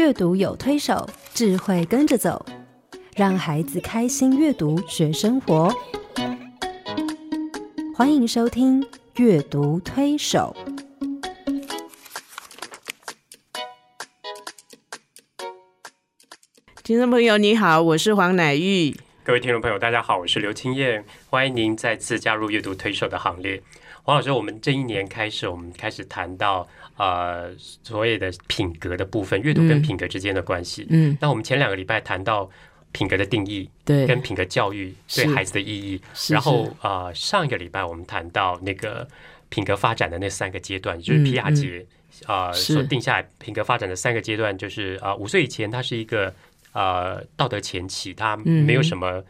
阅读有推手，智慧跟着走，让孩子开心阅读学生活。欢迎收听《阅读推手》。听众朋友，你好，我是黄乃玉。各位听众朋友，大家好，我是刘青燕，欢迎您再次加入阅读推手的行列。黄老师，我们这一年开始，我们开始谈到呃所谓的品格的部分，阅读跟品格之间的关系。嗯，那我们前两个礼拜谈到品格的定义，对，跟品格教育对孩子的意义。然后呃，上一个礼拜我们谈到那个品格发展的那三个阶段，就是皮亚杰啊所定下来品格发展的三个阶段，就是啊五岁以前，他是一个呃道德前期，他没有什么。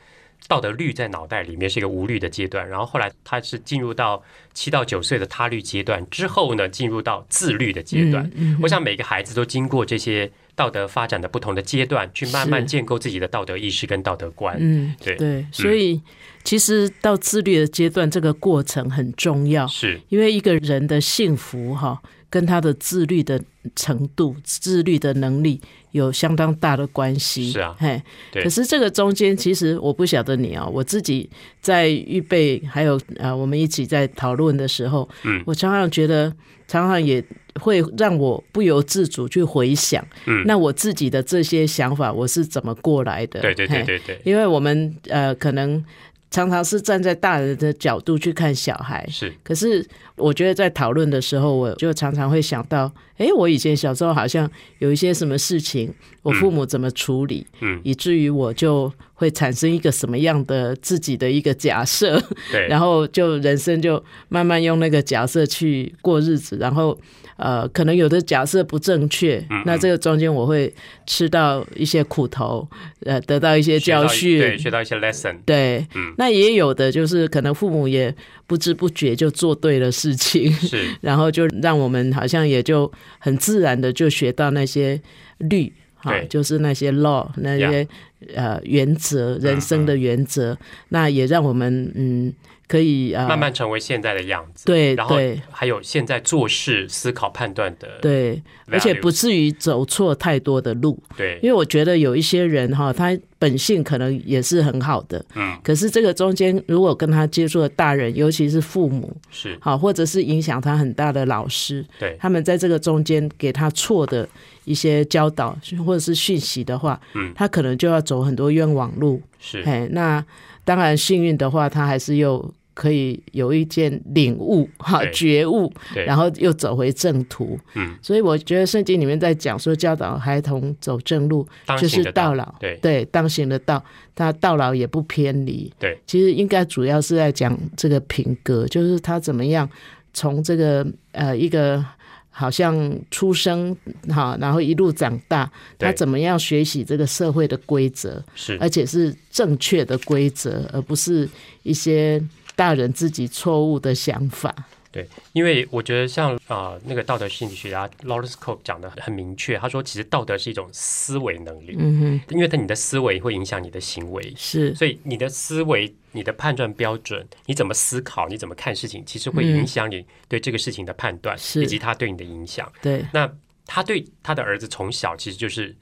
道德律在脑袋里面是一个无律的阶段，然后后来他是进入到七到九岁的他律阶段之后呢，进入到自律的阶段。我想每个孩子都经过这些道德发展的不同的阶段，去慢慢建构自己的道德意识跟道德观。嗯，对对，所以其实到自律的阶段，这个过程很重要，是因为一个人的幸福哈。跟他的自律的程度、自律的能力有相当大的关系。是啊，嘿，可是这个中间，其实我不晓得你啊，我自己在预备，还有呃，我们一起在讨论的时候，嗯，我常常觉得，常常也会让我不由自主去回想，嗯，那我自己的这些想法，我是怎么过来的？对对对对对，因为我们呃，可能。常常是站在大人的角度去看小孩，是。可是我觉得在讨论的时候，我就常常会想到，哎，我以前小时候好像有一些什么事情，我父母怎么处理，嗯，以至于我就会产生一个什么样的自己的一个假设，对，然后就人生就慢慢用那个假设去过日子，然后。呃，可能有的假设不正确，那这个中间我会吃到一些苦头，呃，得到一些教训，对，学到一些 lesson，对，嗯，那也有的就是可能父母也不知不觉就做对了事情，是，然后就让我们好像也就很自然的就学到那些律，哈，就是那些 law，那些呃原则，人生的原则，那也让我们嗯。可以啊，慢慢成为现在的样子。对，然后还有现在做事、思考、判断的。对，而且不至于走错太多的路。对，因为我觉得有一些人哈，他本性可能也是很好的。嗯。可是这个中间，如果跟他接触的大人，尤其是父母，是好，或者是影响他很大的老师，对，他们在这个中间给他错的一些教导或者是讯息的话，嗯，他可能就要走很多冤枉路。是。哎，那当然幸运的话，他还是又。可以有一件领悟哈觉悟，然后又走回正途。嗯，所以我觉得圣经里面在讲说教导孩童走正路，就是到老。对对，当行的道，他到老也不偏离。对，其实应该主要是在讲这个品格，就是他怎么样从这个呃一个好像出生哈，然后一路长大，他怎么样学习这个社会的规则，是而且是正确的规则，而不是一些。大人自己错误的想法，对，因为我觉得像啊，那个道德心理学家 Lawrence Cope 讲的很明确，他说其实道德是一种思维能力，嗯哼，因为他你的思维会影响你的行为，是，所以你的思维、你的判断标准、你怎么思考、你怎么看事情，其实会影响你对这个事情的判断，以及他对你的影响。对，那他对他的儿子从小其实就是。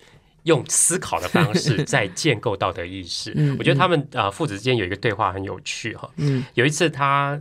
用思考的方式在建构道德意识。我觉得他们啊父子之间有一个对话很有趣哈。有一次他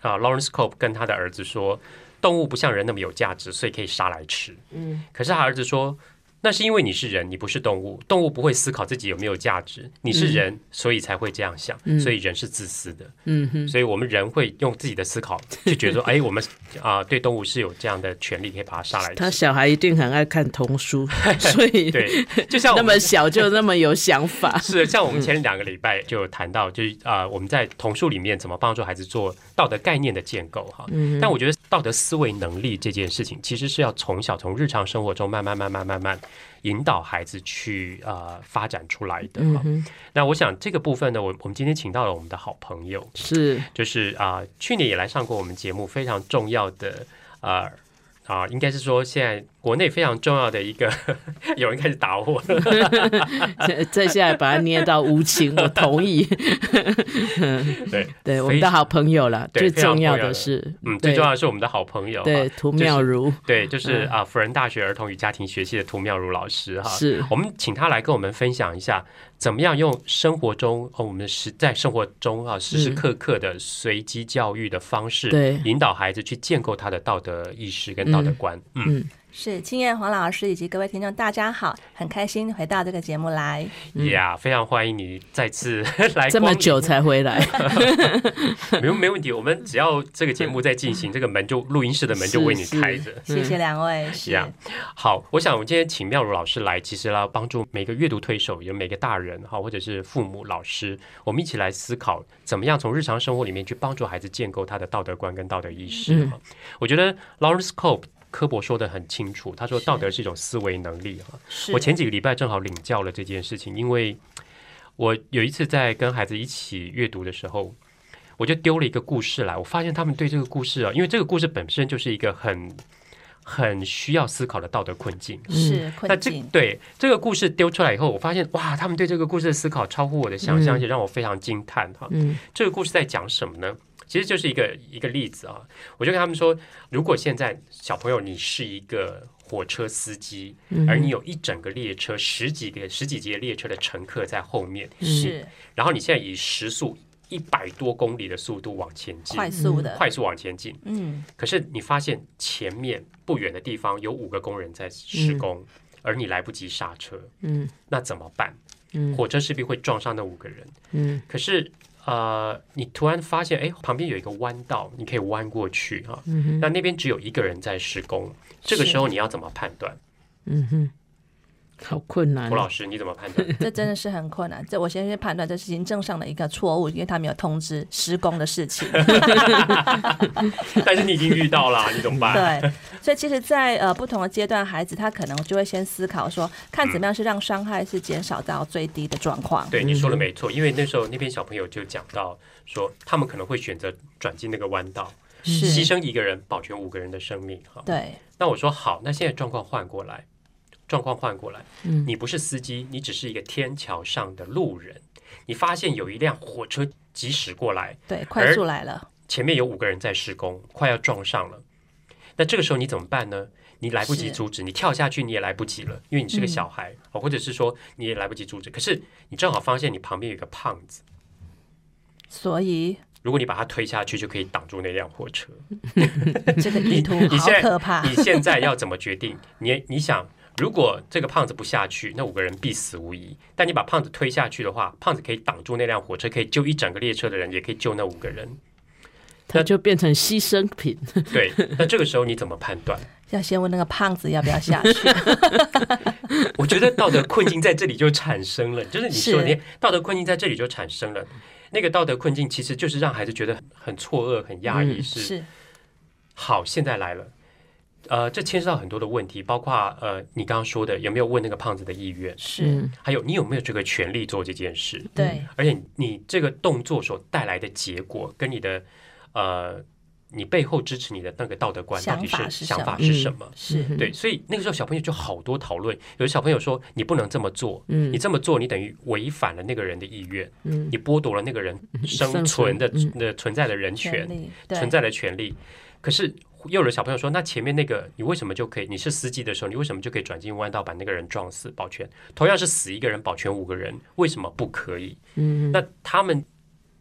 啊 Lawrence Cope 跟他的儿子说，动物不像人那么有价值，所以可以杀来吃。嗯，可是他儿子说。那是因为你是人，你不是动物。动物不会思考自己有没有价值，你是人，所以才会这样想。所以人是自私的。嗯哼。所以我们人会用自己的思考，就觉得说，哎，我们啊，对动物是有这样的权利，可以把它杀来。他小孩一定很爱看童书，所以对，就像那么小就那么有想法。是，像我们前两个礼拜就有谈到，就是啊，我们在童书里面怎么帮助孩子做道德概念的建构哈。嗯。但我觉得道德思维能力这件事情，其实是要从小从日常生活中慢慢慢慢慢慢。引导孩子去呃发展出来的。那我想这个部分呢，我我们今天请到了我们的好朋友，是就是啊，去年也来上过我们节目，非常重要的呃啊，应该是说现在国内非常重要的一个，有人开始打我，再下来把它捏到无情，我同意。对 对，我们的好朋友了，最重要的是，嗯，最重要的是我们的好朋友，对，涂妙如，对，就是啊，辅仁大学儿童与家庭学系的涂妙如老师哈，是。我们请他来跟我们分享一下，怎么样用生活中哦，我们实在生活中啊，时时刻刻的随机教育的方式，对，引导孩子去建构他的道德意识跟道德观，嗯。是，青叶黄老师以及各位听众，大家好，很开心回到这个节目来。呀，非常欢迎你再次 来，这么久才回来，没没问题。我们只要这个节目在进行，这个门就录音室的门就为你开着。谢谢两位。是啊，好，我想我们今天请妙如老师来，其实要帮助每个阅读推手，有每个大人哈，或者是父母、老师，我们一起来思考，怎么样从日常生活里面去帮助孩子建构他的道德观跟道德意识。我觉得 Lawrence Cope。科博说的很清楚，他说道德是一种思维能力哈。我前几个礼拜正好领教了这件事情，因为我有一次在跟孩子一起阅读的时候，我就丢了一个故事来，我发现他们对这个故事啊，因为这个故事本身就是一个很很需要思考的道德困境，是困境。对这个故事丢出来以后，我发现哇，他们对这个故事的思考超乎我的想象，而且让我非常惊叹哈。嗯，这个故事在讲什么呢？其实就是一个一个例子啊，我就跟他们说，如果现在小朋友你是一个火车司机，而你有一整个列车十几个十几节列车的乘客在后面，是，然后你现在以时速一百多公里的速度往前进，快速的快速往前进，嗯，可是你发现前面不远的地方有五个工人在施工，而你来不及刹车，嗯，那怎么办？嗯，火车势必会撞上那五个人，嗯，可是。呃，你突然发现，哎，旁边有一个弯道，你可以弯过去哈。那那边只有一个人在施工，这个时候你要怎么判断？嗯哼。好困难，胡老师，你怎么判断？这真的是很困难。这我先去判断，这是行政上的一个错误，因为他没有通知施工的事情。但是你已经遇到了，你怎么办？对，所以其实，在呃不同的阶段，孩子他可能就会先思考说，看怎么样是让伤害是减少到最低的状况。对，你说的没错，因为那时候那边小朋友就讲到说，他们可能会选择转进那个弯道，牺牲一个人保全五个人的生命。哈，对。那我说好，那现在状况换过来。状况换过来，你不是司机，你只是一个天桥上的路人。你发现有一辆火车疾驶过来，对，快速来了，前面有五个人在施工，快要撞上了。那这个时候你怎么办呢？你来不及阻止，你跳下去你也来不及了，因为你是个小孩，或者是说你也来不及阻止。可是你正好发现你旁边有一个胖子，所以如果你把他推下去，就可以挡住那辆火车。这个意图 好可怕！你现在要怎么决定？你你想？如果这个胖子不下去，那五个人必死无疑。但你把胖子推下去的话，胖子可以挡住那辆火车，可以救一整个列车的人，也可以救那五个人。他就变成牺牲品。对，那这个时候你怎么判断？要先问那个胖子要不要下去。我觉得道德困境在这里就产生了，就是你说的道德困境在这里就产生了。那个道德困境其实就是让孩子觉得很错愕、很压抑。是，好，现在来了。呃，这牵涉到很多的问题，包括呃，你刚刚说的有没有问那个胖子的意愿？是，还有你有没有这个权利做这件事？对，而且你这个动作所带来的结果，跟你的呃，你背后支持你的那个道德观到底是想法是什么？是对，所以那个时候小朋友就好多讨论，有的小朋友说你不能这么做，嗯，你这么做你等于违反了那个人的意愿，嗯，你剥夺了那个人生存的的存在的人权，存在的权利，可是。又有小朋友说：“那前面那个，你为什么就可以？你是司机的时候，你为什么就可以转进弯道把那个人撞死保全？同样是死一个人保全五个人，为什么不可以？嗯，那他们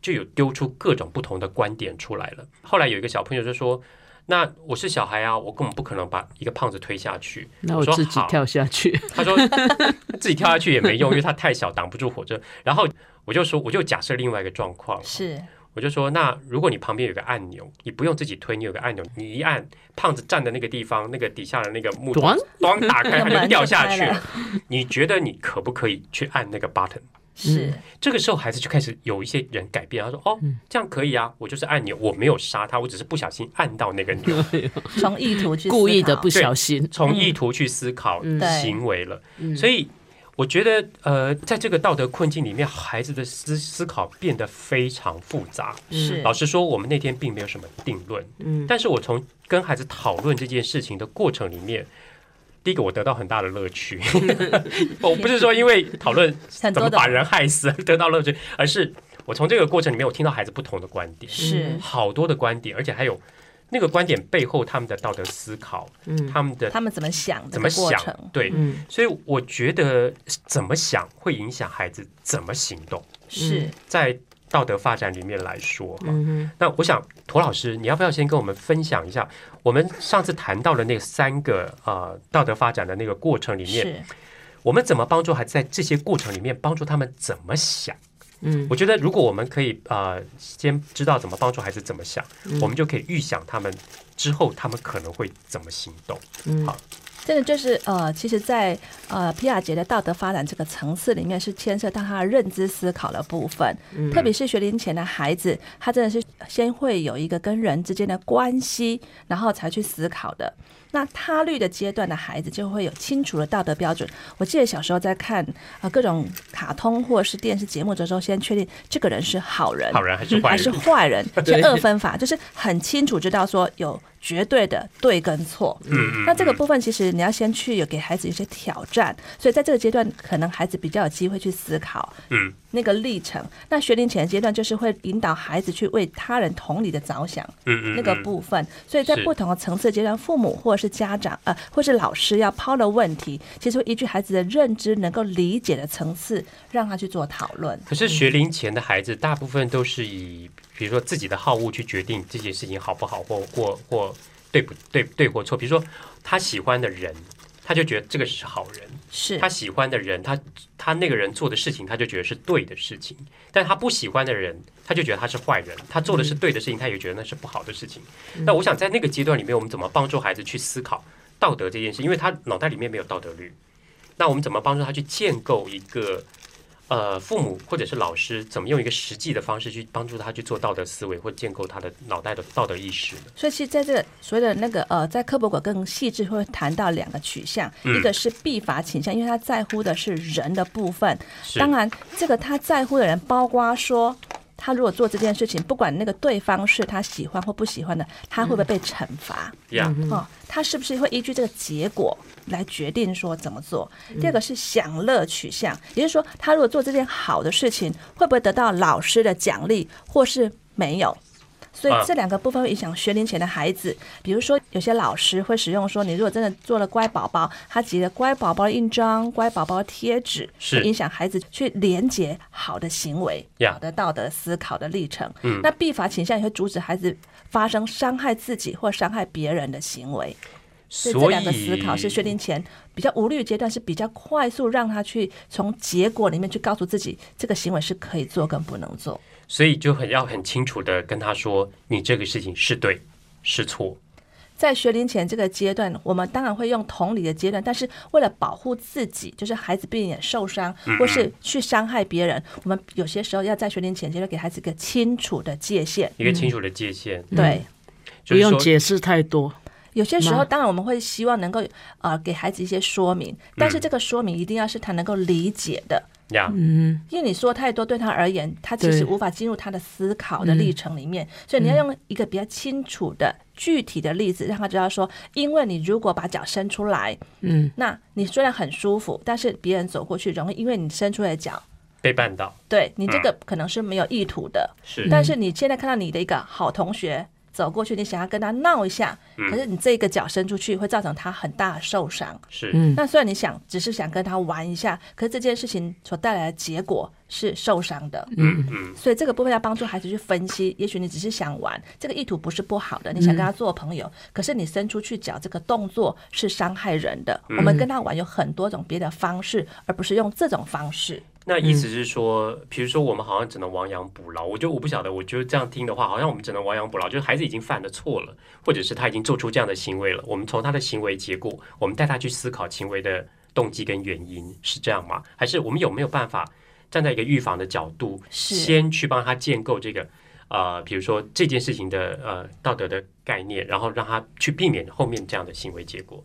就有丢出各种不同的观点出来了。后来有一个小朋友就说：‘那我是小孩啊，我根本不可能把一个胖子推下去。’那我自己跳下去。他说 自己跳下去也没用，因为他太小，挡不住火车。然后我就说，我就假设另外一个状况是。”我就说，那如果你旁边有个按钮，你不用自己推，你有个按钮，你一按，胖子站的那个地方，那个底下的那个木桩，咣 打开，它就掉下去了。你觉得你可不可以去按那个 button？是，这个时候孩子就开始有一些人改变，他说：“哦，这样可以啊，我就是按钮，我没有杀他，我只是不小心按到那个钮。”从意图去故意的不小心，从意图去思考行为了，所以。我觉得，呃，在这个道德困境里面，孩子的思思考变得非常复杂。是，老实说，我们那天并没有什么定论。嗯，但是我从跟孩子讨论这件事情的过程里面，第一个我得到很大的乐趣，我不是说因为讨论怎么把人害死得到乐趣，而是我从这个过程里面我听到孩子不同的观点，是好多的观点，而且还有那个观点背后他们的道德思考，嗯，他们的他们怎么想，怎么想，对，所以我觉得怎么想会影响孩子怎么行动，是。在。道德发展里面来说，哈，那我想涂老师，你要不要先跟我们分享一下？我们上次谈到的那三个呃道德发展的那个过程里面，我们怎么帮助孩子在这些过程里面帮助他们怎么想？嗯，我觉得如果我们可以呃先知道怎么帮助孩子怎么想，我们就可以预想他们之后他们可能会怎么行动。嗯，好。真的就是呃，其实，在呃皮亚杰的道德发展这个层次里面，是牵涉到他的认知思考的部分。特别是学龄前的孩子，他真的是先会有一个跟人之间的关系，然后才去思考的。那他律的阶段的孩子就会有清楚的道德标准。我记得小时候在看啊各种卡通或者是电视节目的时候，先确定这个人是好人，好人还是坏人，还是坏人，是二分法，就是很清楚知道说有。绝对的对跟错，嗯，那这个部分其实你要先去有给孩子一些挑战，所以在这个阶段，可能孩子比较有机会去思考，嗯，那个历程。那学龄前的阶段就是会引导孩子去为他人同理的着想，嗯嗯，那个部分。所以在不同的层次阶段，父母或者是家长，呃，或是老师要抛的问题，其实会依据孩子的认知能够理解的层次，让他去做讨论。可是学龄前的孩子，大部分都是以。比如说自己的好恶去决定这件事情好不好或或或对不对对或错。比如说他喜欢的人，他就觉得这个是好人；是他喜欢的人，他他那个人做的事情，他就觉得是对的事情。但他不喜欢的人，他就觉得他是坏人。他做的是对的事情，他也觉得那是不好的事情。那我想在那个阶段里面，我们怎么帮助孩子去思考道德这件事？因为他脑袋里面没有道德律。那我们怎么帮助他去建构一个？呃，父母或者是老师怎么用一个实际的方式去帮助他去做道德思维或建构他的脑袋的道德意识所以，其实在这个所谓的那个呃，在科博馆更细致会谈到两个取向，一个是必罚倾向，因为他在乎的是人的部分。当然，这个他在乎的人，包括说。他如果做这件事情，不管那个对方是他喜欢或不喜欢的，他会不会被惩罚？哦，他是不是会依据这个结果来决定说怎么做？第二个是享乐取向，也就是说，他如果做这件好的事情，会不会得到老师的奖励，或是没有？所以这两个部分会影响学龄前的孩子，比如说有些老师会使用说，你如果真的做了乖宝宝，他集了乖宝宝印章、乖宝宝贴纸，是影响孩子去连接好的行为、好的道德思考的历程。嗯，那必罚倾向也会阻止孩子发生伤害自己或伤害别人的行为。所以这两个思考是学龄前比较无虑阶段，是比较快速让他去从结果里面去告诉自己，这个行为是可以做跟不能做。所以就很要很清楚的跟他说，你这个事情是对是错。在学龄前这个阶段，我们当然会用同理的阶段，但是为了保护自己，就是孩子避免受伤或是去伤害别人，我们有些时候要在学龄前阶段给孩子一个清楚的界限，一个清楚的界限。对，不用解释太多。有些时候，当然我们会希望能够呃给孩子一些说明，但是这个说明一定要是他能够理解的。嗯，因为你说太多，对他而言，他其实无法进入他的思考的历程里面，所以你要用一个比较清楚的、具体的例子，让他知道说，因为你如果把脚伸出来，嗯，那你虽然很舒服，但是别人走过去容易因为你伸出来的脚被绊到，对你这个可能是没有意图的，是，但是你现在看到你的一个好同学。走过去，你想要跟他闹一下，可是你这个脚伸出去会造成他很大的受伤。是，那虽然你想只是想跟他玩一下，可是这件事情所带来的结果是受伤的。嗯嗯，所以这个部分要帮助孩子去分析。也许你只是想玩，这个意图不是不好的，你想跟他做朋友，可是你伸出去脚这个动作是伤害人的。我们跟他玩有很多种别的方式，而不是用这种方式。那意思是说，比如说我们好像只能亡羊补牢，我就我不晓得，我就这样听的话，好像我们只能亡羊补牢，就是孩子已经犯了错了，或者是他已经做出这样的行为了，我们从他的行为结果，我们带他去思考行为的动机跟原因，是这样吗？还是我们有没有办法站在一个预防的角度，先去帮他建构这个呃，比如说这件事情的呃道德的概念，然后让他去避免后面这样的行为结果？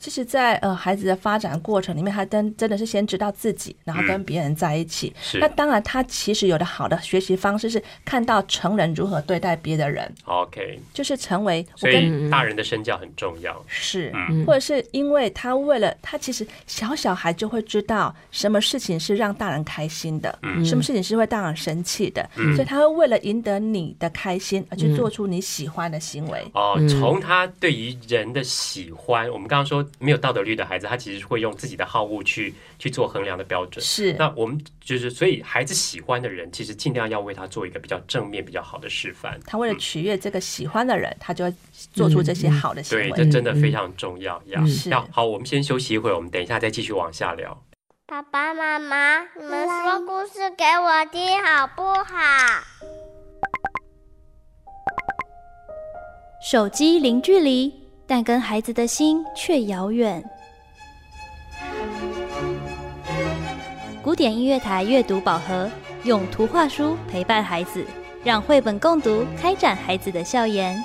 其实，在呃孩子的发展过程里面，他真真的是先知道自己，然后跟别人在一起。那当然，他其实有的好的学习方式是看到成人如何对待别的人。OK，就是成为所以大人的身教很重要。是，或者是因为他为了他其实小小孩就会知道什么事情是让大人开心的，什么事情是会大人生气的，所以他会为了赢得你的开心而去做出你喜欢的行为。哦，从他对于人的喜欢，我们刚刚说。没有道德律的孩子，他其实会用自己的好恶去去做衡量的标准。是，那我们就是，所以孩子喜欢的人，其实尽量要为他做一个比较正面、比较好的示范。他为了取悦这个喜欢的人，他就会做出这些好的行为。对，这真的非常重要。要要好，我们先休息一会儿，我们等一下再继续往下聊。爸爸妈妈，你们说故事给我听好不好？手机零距离。但跟孩子的心却遥远。古典音乐台阅读宝盒，用图画书陪伴孩子，让绘本共读开展孩子的笑颜。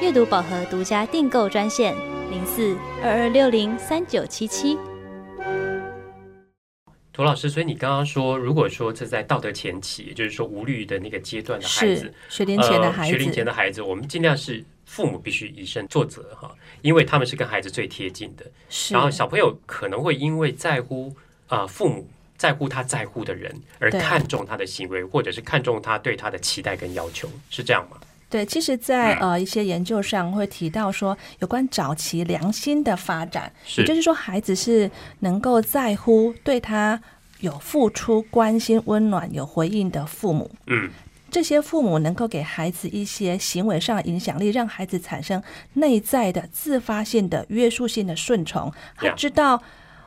阅读宝盒独家订购专线：零四二二六零三九七七。涂老师，所以你刚刚说，如果说这在道德前期，也就是说无虑的那个阶段的孩子，学龄前的孩子，学龄前的孩子，我们尽量是。父母必须以身作则哈，因为他们是跟孩子最贴近的。是，然后小朋友可能会因为在乎啊父母在乎他在乎的人而看重他的行为，或者是看重他对他的期待跟要求，是这样吗？对，其实，在呃一些研究上会提到说，有关早期良心的发展，也就是说，孩子是能够在乎对他有付出关心、温暖、有回应的父母。嗯。这些父母能够给孩子一些行为上的影响力，让孩子产生内在的自发性的约束性的顺从。他知道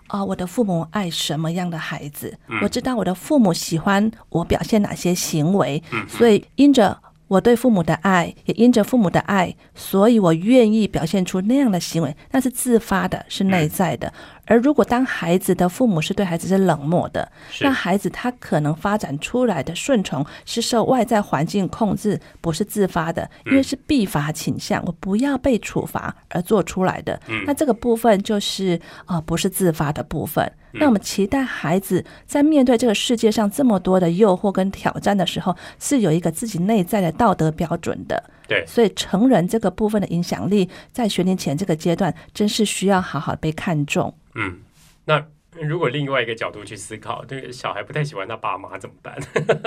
啊，我的父母爱什么样的孩子，我知道我的父母喜欢我表现哪些行为，所以因着我对父母的爱，也因着父母的爱，所以我愿意表现出那样的行为，那是自发的，是内在的。而如果当孩子的父母是对孩子是冷漠的，那孩子他可能发展出来的顺从是受外在环境控制，不是自发的，因为是必罚倾向，我不要被处罚而做出来的。那这个部分就是啊，不是自发的部分。那我们期待孩子在面对这个世界上这么多的诱惑跟挑战的时候，是有一个自己内在的道德标准的。对，所以成人这个部分的影响力，在学龄前这个阶段，真是需要好好被看重。嗯，那如果另外一个角度去思考，这个小孩不太喜欢他爸妈怎么办？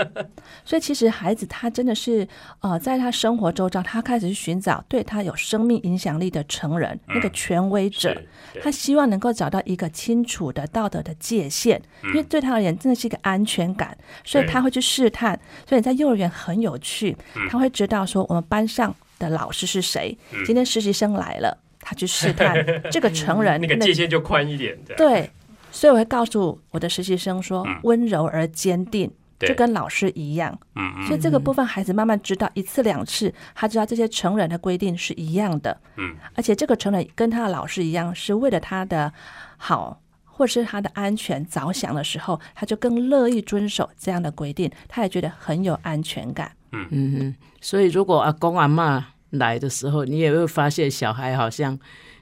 所以其实孩子他真的是呃，在他生活周遭，他开始去寻找对他有生命影响力的成人，那个权威者，他希望能够找到一个清楚的道德的界限，因为对他而言真的是一个安全感，所以他会去试探。所以在幼儿园很有趣，他会知道说我们班上的老师是谁，今天实习生来了。他去试探 这个成人，那个界限就宽一点。对，所以我会告诉我的实习生说，温柔而坚定，就跟老师一样。嗯嗯。所以这个部分，孩子慢慢知道一次两次，他知道这些成人的规定是一样的。嗯。而且这个成人跟他的老师一样，是为了他的好，或者是他的安全着想的时候，他就更乐意遵守这样的规定，他也觉得很有安全感。嗯嗯嗯。所以如果阿公阿妈。来的时候，你也会发现小孩好像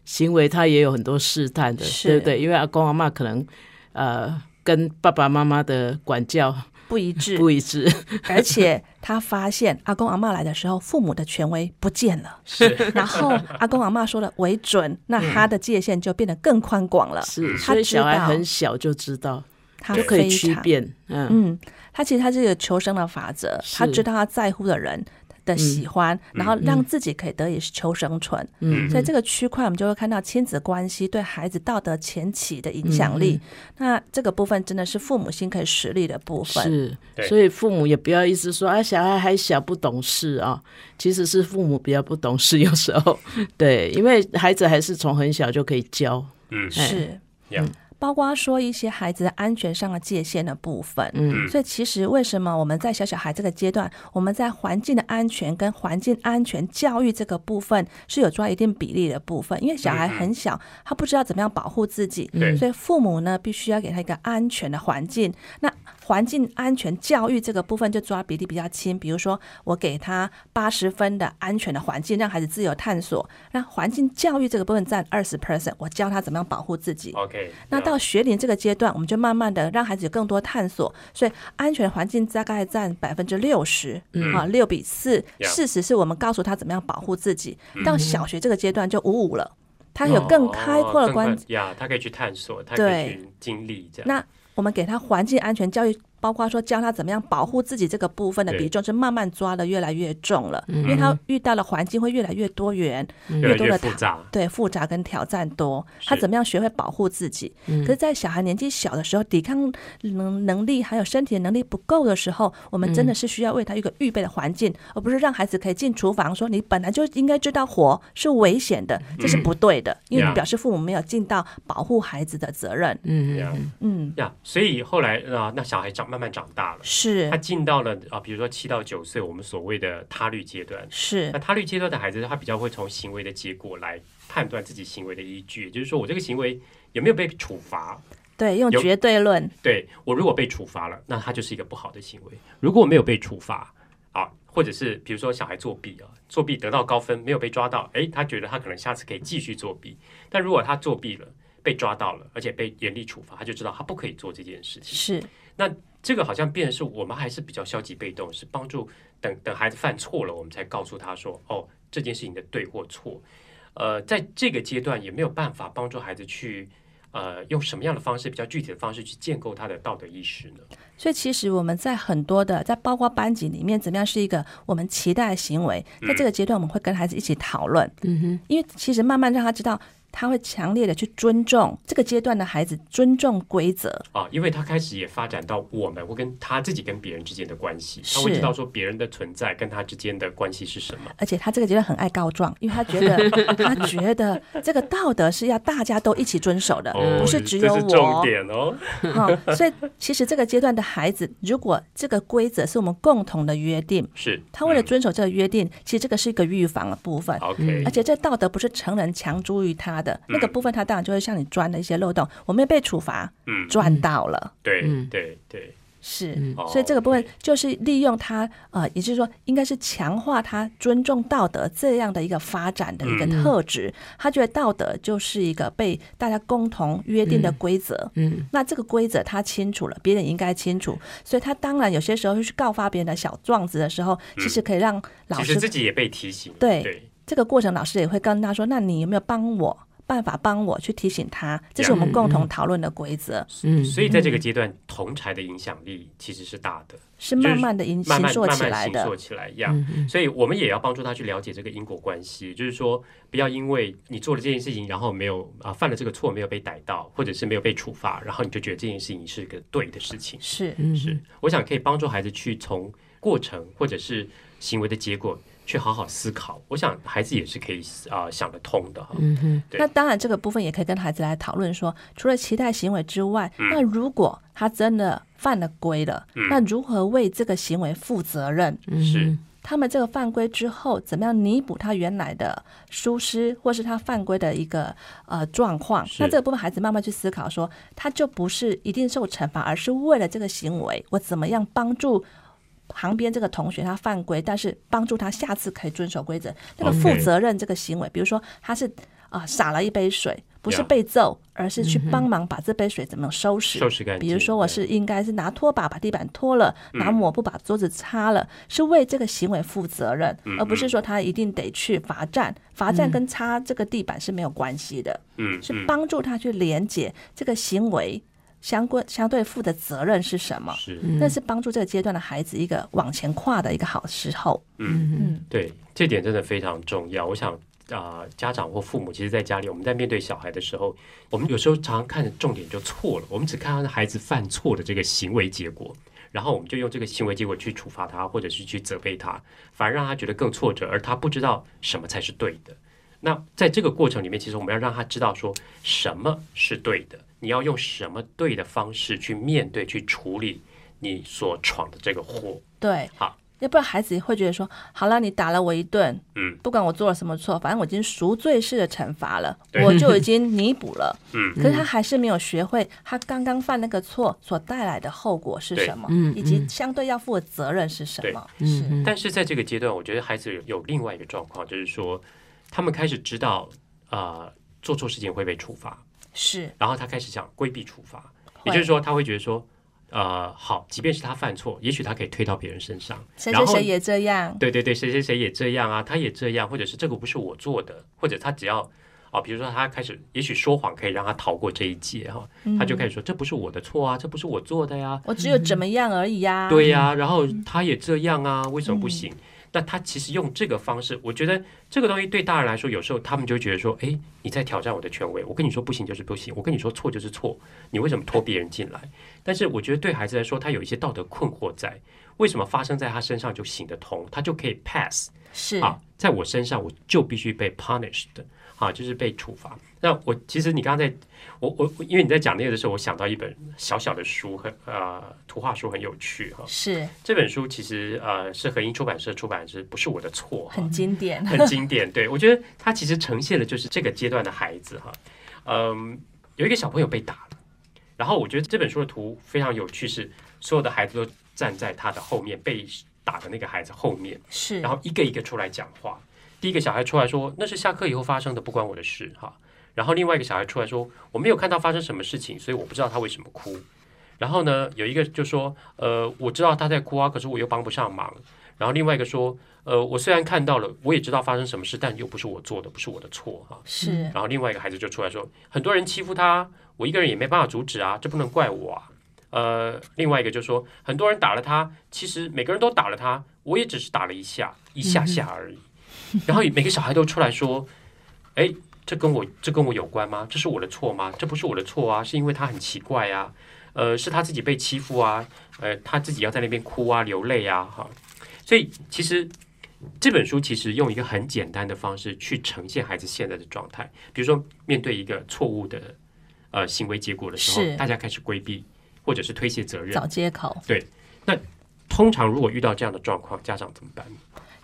行为他也有很多试探的，对不对？因为阿公阿妈可能呃跟爸爸妈妈的管教不一致，不一致，而且他发现阿公阿妈来的时候，父母的权威不见了，是。然后阿公阿妈说的为准，那他的界限就变得更宽广了。是，所以小孩很小就知道，他就可以区辨。嗯嗯，他其实他是一个求生的法则，他知道他在乎的人。的喜欢，然后让自己可以得以求生存。嗯，所以这个区块我们就会看到亲子关系对孩子道德前期的影响力。那这个部分真的是父母心可以实力的部分。是，所以父母也不要一直说啊，小孩还小不懂事啊。其实是父母比较不懂事，有时候对，因为孩子还是从很小就可以教。嗯，是，嗯。包括说一些孩子安全上的界限的部分，嗯，所以其实为什么我们在小小孩这个阶段，我们在环境的安全跟环境安全教育这个部分是有抓一定比例的部分，因为小孩很小，他不知道怎么样保护自己，所以父母呢必须要给他一个安全的环境。那环境安全教育这个部分就抓比例比较轻，比如说我给他八十分的安全的环境，让孩子自由探索。那环境教育这个部分占二十 percent，我教他怎么样保护自己。OK，那到学龄这个阶段，我们就慢慢的让孩子有更多探索，所以安全环境大概占百分之六十，啊，六比四。事实是我们告诉他怎么样保护自己。到小学这个阶段就五五了，他有更开阔的观呀，他可以去探索，他可以去经历这样。那我们给他环境安全教育。包括说教他怎么样保护自己这个部分的比重是慢慢抓的越来越重了，因为他遇到的环境会越来越多元，越多的复杂，对复杂跟挑战多，他怎么样学会保护自己？可是，在小孩年纪小的时候，抵抗能能力还有身体的能力不够的时候，我们真的是需要为他一个预备的环境，而不是让孩子可以进厨房说你本来就应该知道火是危险的，这是不对的，因为表示父母没有尽到保护孩子的责任。嗯嗯嗯。呀，所以后来啊，那小孩长。慢慢长大了，是他进到了啊，比如说七到九岁，我们所谓的他律阶段。是那他律阶段的孩子，他比较会从行为的结果来判断自己行为的依据，就是说我这个行为有没有被处罚？对，用绝对论。对我如果被处罚了，那他就是一个不好的行为；如果我没有被处罚啊，或者是比如说小孩作弊啊，作弊得到高分没有被抓到，哎，他觉得他可能下次可以继续作弊。但如果他作弊了被抓到了，而且被严厉处罚，他就知道他不可以做这件事情。是那。这个好像变的是我们还是比较消极被动，是帮助等等孩子犯错了，我们才告诉他说：“哦，这件事情的对或错。”呃，在这个阶段也没有办法帮助孩子去呃用什么样的方式比较具体的方式去建构他的道德意识呢？所以其实我们在很多的在包括班级里面，怎么样是一个我们期待的行为，在这个阶段我们会跟孩子一起讨论。嗯哼，因为其实慢慢让他知道。他会强烈的去尊重这个阶段的孩子，尊重规则啊，因为他开始也发展到我们会跟他自己跟别人之间的关系，他会知道说别人的存在跟他之间的关系是什么。而且他这个阶段很爱告状，因为他觉得 他觉得这个道德是要大家都一起遵守的，不是只有我。重点哦。所以其实这个阶段的孩子，如果这个规则是我们共同的约定，是他为了遵守这个约定，其实这个是一个预防的部分。OK，而且这道德不是成人强诸于他。的那个部分，他当然就会向你钻的一些漏洞，我没有被处罚，嗯，赚到了，对，对，对，是，所以这个部分就是利用他，呃，也就是说，应该是强化他尊重道德这样的一个发展的一个特质。他觉得道德就是一个被大家共同约定的规则，嗯，那这个规则他清楚了，别人应该清楚，所以他当然有些时候去告发别人的小状子的时候，其实可以让老师自己也被提醒，对。这个过程，老师也会跟他说：“那你有没有帮我办法帮我去提醒他？这是我们共同讨论的规则。”嗯，所以在这个阶段，同才的影响力其实是大的，是慢慢的影慢慢起来的，起来一样。所以我们也要帮助他去了解这个因果关系，就是说，不要因为你做了这件事情，然后没有啊犯了这个错，没有被逮到，或者是没有被处罚，然后你就觉得这件事情是个对的事情。是是，我想可以帮助孩子去从过程或者是行为的结果。去好好思考，我想孩子也是可以啊想得通的哈。嗯哼，那当然这个部分也可以跟孩子来讨论说，除了期待行为之外，那如果他真的犯了规了，那如何为这个行为负责任？是他们这个犯规之后，怎么样弥补他原来的疏失，或是他犯规的一个呃状况？那这个部分孩子慢慢去思考说，他就不是一定受惩罚，而是为了这个行为，我怎么样帮助？旁边这个同学他犯规，但是帮助他下次可以遵守规则，那个负责任这个行为，比如说他是啊洒了一杯水，不是被揍，而是去帮忙把这杯水怎么收拾，收拾干净。比如说我是应该是拿拖把把地板拖了，拿抹布把桌子擦了，是为这个行为负责任，而不是说他一定得去罚站，罚站跟擦这个地板是没有关系的，嗯，是帮助他去连接这个行为。相关相对负的责任是什么？是，那是帮助这个阶段的孩子一个往前跨的一个好时候。嗯嗯，对，这点真的非常重要。我想啊，家长或父母，其实在家里，我们在面对小孩的时候，我们有时候常常看的重点就错了。我们只看到孩子犯错的这个行为结果，然后我们就用这个行为结果去处罚他，或者是去责备他，反而让他觉得更挫折，而他不知道什么才是对的。那在这个过程里面，其实我们要让他知道说什么是对的。你要用什么对的方式去面对、去处理你所闯的这个祸？对，好，要不然孩子会觉得说，好了，你打了我一顿，嗯，不管我做了什么错，反正我已经赎罪式的惩罚了，我就已经弥补了，嗯，可是他还是没有学会他刚刚犯那个错所带来的后果是什么，以及相对要负的责任是什么，是。但是在这个阶段，我觉得孩子有另外一个状况，就是说他们开始知道啊，做错事情会被处罚，是，然后他开始想规避处罚，也就是说他会觉得说。呃，好，即便是他犯错，也许他可以推到别人身上。谁谁谁也这样。对对对，谁谁谁也这样啊，他也这样，或者是这个不是我做的，或者他只要哦，比如说他开始，也许说谎可以让他逃过这一劫哈，他就开始说这不是我的错啊，这不是我做的呀，我只有怎么样而已呀。对呀，然后他也这样啊，为什么不行？那他其实用这个方式，我觉得这个东西对大人来说，有时候他们就觉得说，哎，你在挑战我的权威。我跟你说不行就是不行，我跟你说错就是错，你为什么拖别人进来？但是我觉得对孩子来说，他有一些道德困惑在，为什么发生在他身上就行得通，他就可以 pass？是啊，在我身上我就必须被 punished。啊，就是被处罚。那我其实你刚刚在，我我因为你在讲那个的时候，我想到一本小小的书，很呃图画书很有趣哈。是这本书其实呃是和音出版社出版，是不是我的错？很经典，很经典。对我觉得它其实呈现的就是这个阶段的孩子哈。嗯，有一个小朋友被打了，然后我觉得这本书的图非常有趣，是所有的孩子都站在他的后面，被打的那个孩子后面，是然后一个一个出来讲话。第一个小孩出来说：“那是下课以后发生的，不关我的事。”哈，然后另外一个小孩出来说：“我没有看到发生什么事情，所以我不知道他为什么哭。”然后呢，有一个就说：“呃，我知道他在哭啊，可是我又帮不上忙。”然后另外一个说：“呃，我虽然看到了，我也知道发生什么事，但又不是我做的，不是我的错。”哈，是。然后另外一个孩子就出来说：“很多人欺负他，我一个人也没办法阻止啊，这不能怪我啊。”呃，另外一个就说：“很多人打了他，其实每个人都打了他，我也只是打了一下，一下下而已。”然后每个小孩都出来说：“哎，这跟我这跟我有关吗？这是我的错吗？这不是我的错啊，是因为他很奇怪啊，呃，是他自己被欺负啊，呃，他自己要在那边哭啊，流泪啊，哈。所以其实这本书其实用一个很简单的方式去呈现孩子现在的状态，比如说面对一个错误的呃行为结果的时候，大家开始规避或者是推卸责任，找借口。对，那通常如果遇到这样的状况，家长怎么办？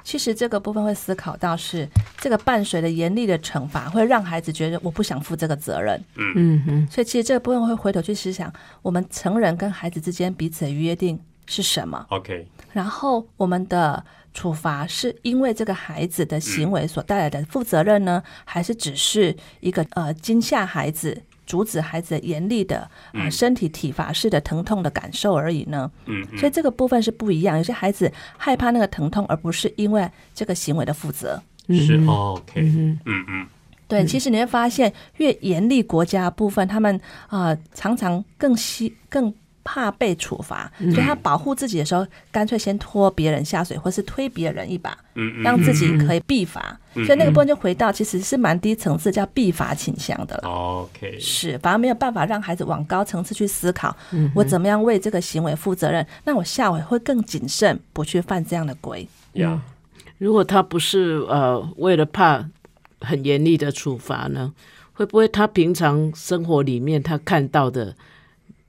其实这个部分会思考到是这个伴随的严厉的惩罚会让孩子觉得我不想负这个责任，嗯嗯，所以其实这个部分会回头去思想，我们成人跟孩子之间彼此的约定是什么？OK，然后我们的处罚是因为这个孩子的行为所带来的负责任呢，还是只是一个呃惊吓孩子？阻止孩子严厉的啊身体体罚式的疼痛的感受而已呢，嗯，所以这个部分是不一样。有些孩子害怕那个疼痛，而不是因为这个行为的负责。是 OK，嗯嗯，对。其实你会发现，越严厉国家部分，他们啊常常更希更。怕被处罚，所以他保护自己的时候，干脆先拖别人下水，或是推别人一把，让自己可以避罚。所以那个部分就回到，其实是蛮低层次，叫避罚倾向的了。OK，是，反而没有办法让孩子往高层次去思考，我怎么样为这个行为负责任？那我下回会更谨慎，不去犯这样的规。呀，如果他不是呃为了怕很严厉的处罚呢，会不会他平常生活里面他看到的？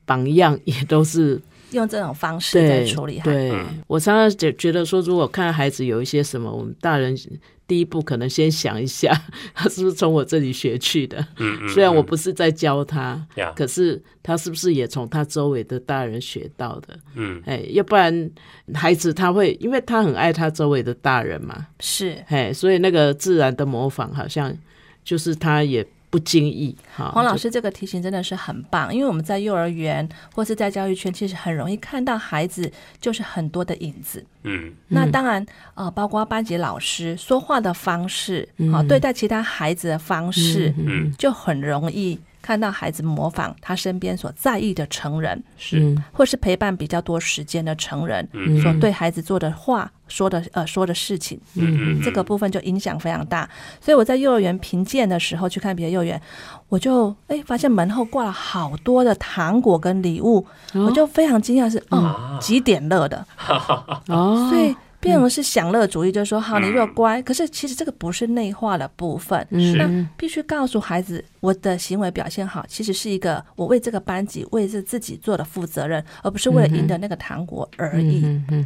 榜样 也都是用这种方式在处理。对我常常觉觉得说，如果看孩子有一些什么，我们大人第一步可能先想一下，他是不是从我这里学去的？嗯虽然我不是在教他，可是他是不是也从他周围的大人学到的？嗯，哎，要不然孩子他会，因为他很爱他周围的大人嘛，是，哎，所以那个自然的模仿，好像就是他也。不经意，黄老师这个提醒真的是很棒，因为我们在幼儿园或是在教育圈，其实很容易看到孩子就是很多的影子。嗯，那当然，呃，包括班级老师说话的方式，啊，对待其他孩子的方式，嗯，就很容易。看到孩子模仿他身边所在意的成人，是，或是陪伴比较多时间的成人，所对孩子做的话、说的呃说的事情，嗯，这个部分就影响非常大。所以我在幼儿园评鉴的时候去看别的幼儿园，我就哎发现门后挂了好多的糖果跟礼物，我就非常惊讶是哦几点乐的，哦，所以。变成是享乐主义，就是说，好，你若乖，可是其实这个不是内化的部分，那必须告诉孩子，我的行为表现好，其实是一个我为这个班级、为这自己做的负责任，而不是为了赢得那个糖果而已。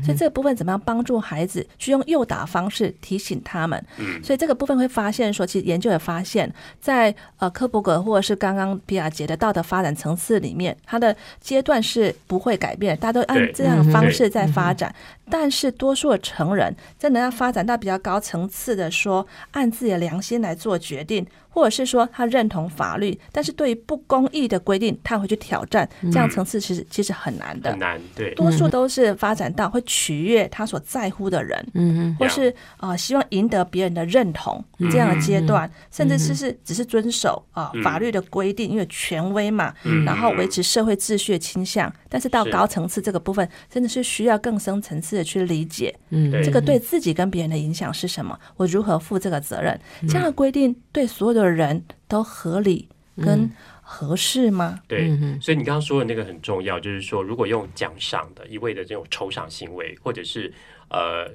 所以这个部分怎么样帮助孩子去用诱导方式提醒他们？所以这个部分会发现说，其实研究也发现，在呃科伯格或者是刚刚比亚杰的道德发展层次里面，它的阶段是不会改变，大家都按这样的方式在发展。但是多数的成人，真的要发展到比较高层次的，说按自己的良心来做决定。或者是说他认同法律，但是对于不公义的规定，他会去挑战，这样层次其实其实很难的。很难，对。多数都是发展到会取悦他所在乎的人，嗯或是啊希望赢得别人的认同这样的阶段，甚至是是只是遵守啊法律的规定，因为权威嘛，然后维持社会秩序的倾向。但是到高层次这个部分，真的是需要更深层次的去理解，嗯，这个对自己跟别人的影响是什么？我如何负这个责任？这样的规定对所有的人都合理跟合适吗？对，所以你刚刚说的那个很重要，就是说，如果用奖赏的一味的这种酬赏行为，或者是呃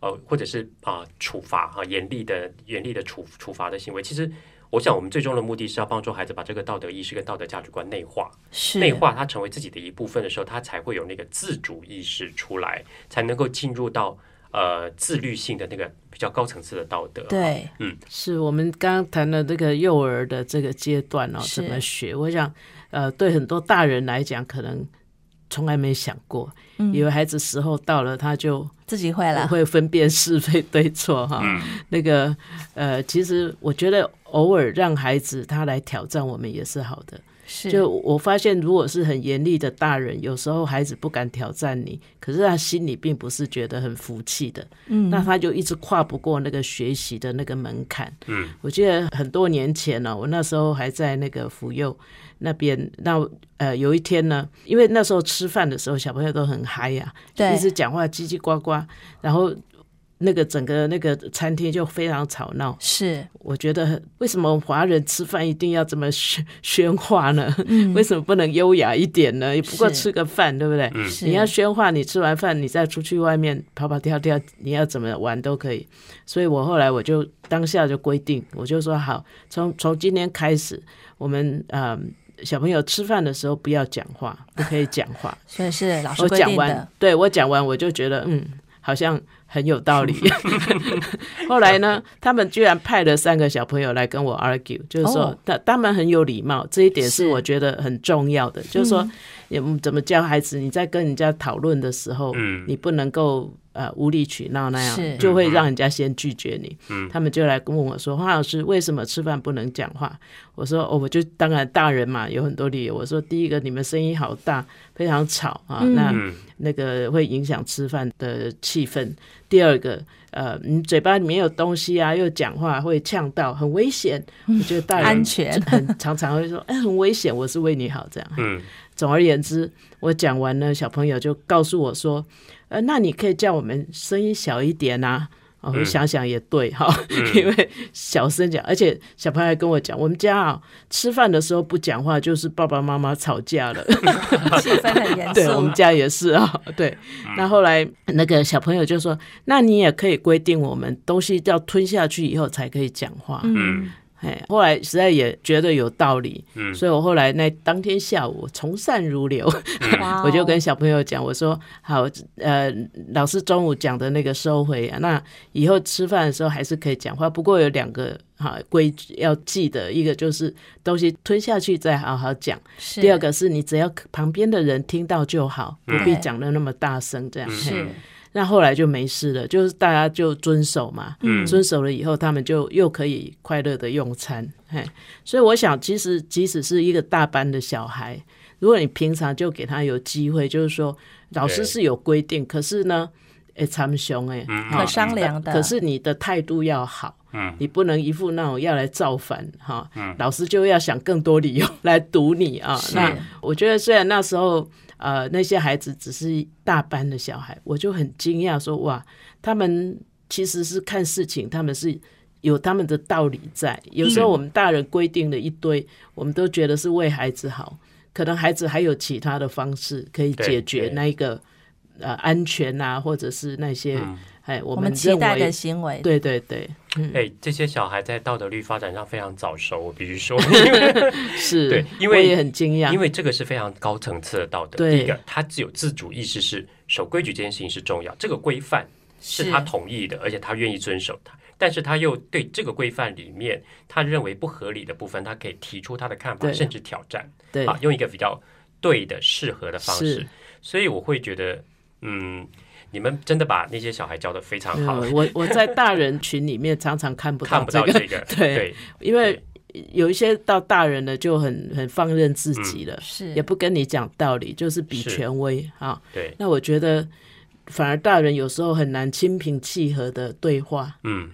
呃，或者是啊处罚啊严厉的严厉的处处罚的行为，其实。我想，我们最终的目的是要帮助孩子把这个道德意识跟道德价值观内化，是内化它成为自己的一部分的时候，他才会有那个自主意识出来，才能够进入到呃自律性的那个比较高层次的道德。对，嗯，是我们刚刚谈的这个幼儿的这个阶段哦，怎么学？我想，呃，对很多大人来讲，可能从来没想过，以为孩子时候到了，他就。自己会了，会分辨是非对错哈。那个呃，其实我觉得偶尔让孩子他来挑战我们也是好的。是，就我发现，如果是很严厉的大人，有时候孩子不敢挑战你，可是他心里并不是觉得很服气的。嗯，那他就一直跨不过那个学习的那个门槛。嗯，我记得很多年前呢，我那时候还在那个福幼。那边那呃有一天呢，因为那时候吃饭的时候小朋友都很嗨呀，一直讲话叽叽呱呱，然后那个整个那个餐厅就非常吵闹。是，我觉得为什么华人吃饭一定要这么喧喧哗呢？为什么不能优雅一点呢？也不过吃个饭，对不对？你要喧哗，你吃完饭你再出去外面跑跑跳跳，你要怎么玩都可以。所以我后来我就当下就规定，我就说好，从从今天开始，我们嗯。小朋友吃饭的时候不要讲话，不可以讲话。所以是老师规定的。对我讲完，我就觉得嗯，好像很有道理。后来呢，他们居然派了三个小朋友来跟我 argue，就是说他他们很有礼貌，这一点是我觉得很重要的。就是说，也怎么教孩子？你在跟人家讨论的时候，你不能够。呃，无理取闹那样，就会让人家先拒绝你。他们就来问我说：“黄老师，为什么吃饭不能讲话？”我说：“哦，我就当然大人嘛，有很多理由。我说，第一个，你们声音好大，非常吵啊，那那个会影响吃饭的气氛。第二个，呃，你嘴巴里面有东西啊，又讲话会呛到，很危险。我觉得大人安全很常常会说：‘哎，很危险。’我是为你好，这样。嗯。总而言之，我讲完了，小朋友就告诉我说。呃，那你可以叫我们声音小一点呐。我想想也对哈，因为小声讲，而且小朋友还跟我讲，我们家啊吃饭的时候不讲话，就是爸爸妈妈吵架了，气氛很严肃。对我们家也是啊，对。那后来那个小朋友就说，那你也可以规定我们东西要吞下去以后才可以讲话。嗯。哎，后来实在也觉得有道理，嗯，所以我后来那当天下午从善如流，我就跟小朋友讲，我说好，呃，老师中午讲的那个收回啊，那以后吃饭的时候还是可以讲话，不过有两个哈规矩要记得，一个就是东西吞下去再好好讲，第二个是你只要旁边的人听到就好，不必讲的那么大声，这样是。那后来就没事了，就是大家就遵守嘛，遵守了以后，他们就又可以快乐的用餐。嘿，所以我想，其实即使是一个大班的小孩，如果你平常就给他有机会，就是说老师是有规定，可是呢，哎，参凶哎，可商量的，可是你的态度要好，嗯，你不能一副那种要来造反哈，老师就要想更多理由来堵你啊。那我觉得虽然那时候。呃，那些孩子只是大班的小孩，我就很惊讶，说哇，他们其实是看事情，他们是有他们的道理在。有时候我们大人规定了一堆，我们都觉得是为孩子好，可能孩子还有其他的方式可以解决那一个呃安全啊，或者是那些哎我们期待的行为。对对对，哎，这些小孩在道德律发展上非常早熟，比如说 是对，因为也很惊讶，因为这个是非常高层次的道德。第一个，他只有自主意识，是守规矩这件事情是重要，这个规范是他同意的，而且他愿意遵守他。但是他又对这个规范里面他认为不合理的部分，他可以提出他的看法，甚至挑战。对啊，用一个比较对的、适合的方式。所以我会觉得，嗯，你们真的把那些小孩教的非常好。我我在大人群里面常常看不到看不到这个，对，因为有一些到大人了就很很放任自己了，是也不跟你讲道理，就是比权威啊。对，那我觉得。反而大人有时候很难心平气和的对话。嗯，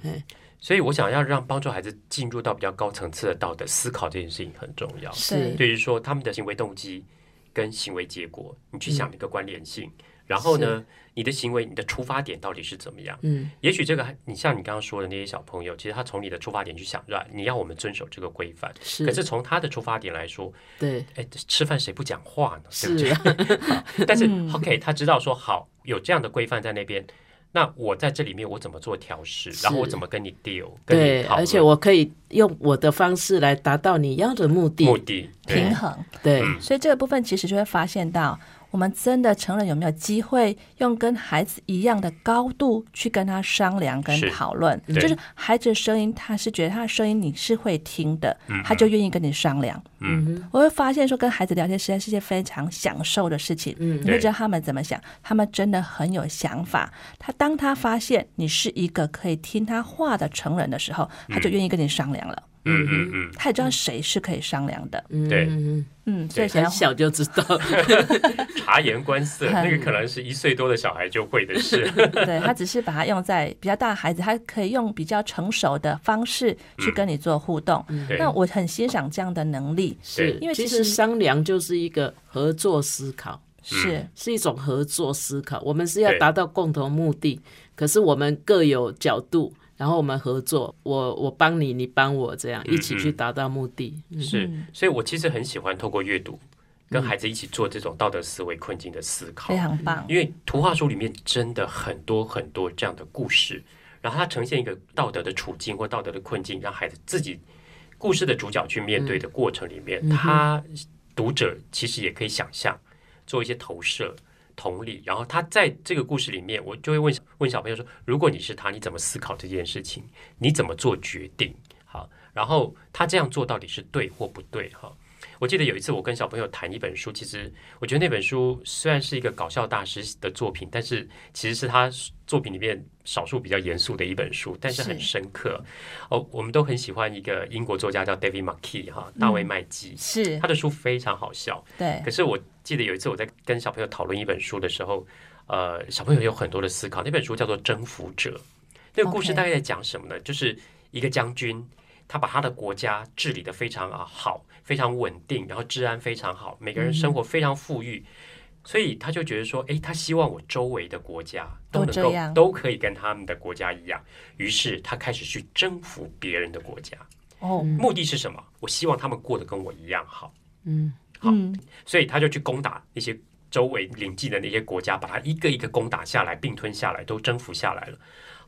所以我想要让帮助孩子进入到比较高层次的道德思考这件事情很重要。是，对于说他们的行为动机跟行为结果，你去想一个关联性，然后呢？你的行为，你的出发点到底是怎么样？嗯，也许这个，你像你刚刚说的那些小朋友，其实他从你的出发点去想，对你要我们遵守这个规范，是。可是从他的出发点来说，对，哎，吃饭谁不讲话呢？对不对？但是 OK，他知道说好有这样的规范在那边，那我在这里面我怎么做调试？然后我怎么跟你 deal？对，而且我可以用我的方式来达到你要的目的，目的平衡。对，所以这个部分其实就会发现到。我们真的成人有没有机会用跟孩子一样的高度去跟他商量跟讨论？就是孩子的声音，他是觉得他的声音你是会听的，他就愿意跟你商量。嗯，我会发现说跟孩子聊天实在是件非常享受的事情。嗯，你会知道他们怎么想，他们真的很有想法。他当他发现你是一个可以听他话的成人的时候，他就愿意跟你商量了。嗯嗯嗯嗯，他也知道谁是可以商量的。对，嗯，所以很小就知道。察言观色，那个可能是一岁多的小孩就会的事。对他只是把它用在比较大的孩子，他可以用比较成熟的方式去跟你做互动。那我很欣赏这样的能力，是。因为其实商量就是一个合作思考，是。是一种合作思考。我们是要达到共同目的，可是我们各有角度。然后我们合作，我我帮你，你帮我，这样一起去达到目的。是，所以我其实很喜欢透过阅读，跟孩子一起做这种道德思维困境的思考，非常棒。因为图画书里面真的很多很多这样的故事，然后它呈现一个道德的处境或道德的困境，让孩子自己故事的主角去面对的过程里面，他读者其实也可以想象，做一些投射。同理，然后他在这个故事里面，我就会问问小朋友说：“如果你是他，你怎么思考这件事情？你怎么做决定？”好，然后他这样做到底是对或不对？哈。我记得有一次我跟小朋友谈一本书，其实我觉得那本书虽然是一个搞笑大师的作品，但是其实是他作品里面少数比较严肃的一本书，但是很深刻。哦，我们都很喜欢一个英国作家叫 David McKee 哈，大卫麦基，是他的书非常好笑。对，可是我记得有一次我在跟小朋友讨论一本书的时候，呃，小朋友有很多的思考。那本书叫做《征服者》，那个故事大概在讲什么呢？就是一个将军。他把他的国家治理的非常啊好，非常稳定，然后治安非常好，每个人生活非常富裕，所以他就觉得说，哎，他希望我周围的国家都能够都可以跟他们的国家一样，于是他开始去征服别人的国家。哦，目的是什么？我希望他们过得跟我一样好。嗯，好，所以他就去攻打那些周围邻近的那些国家，把他一个一个攻打下来，并吞下来，都征服下来了。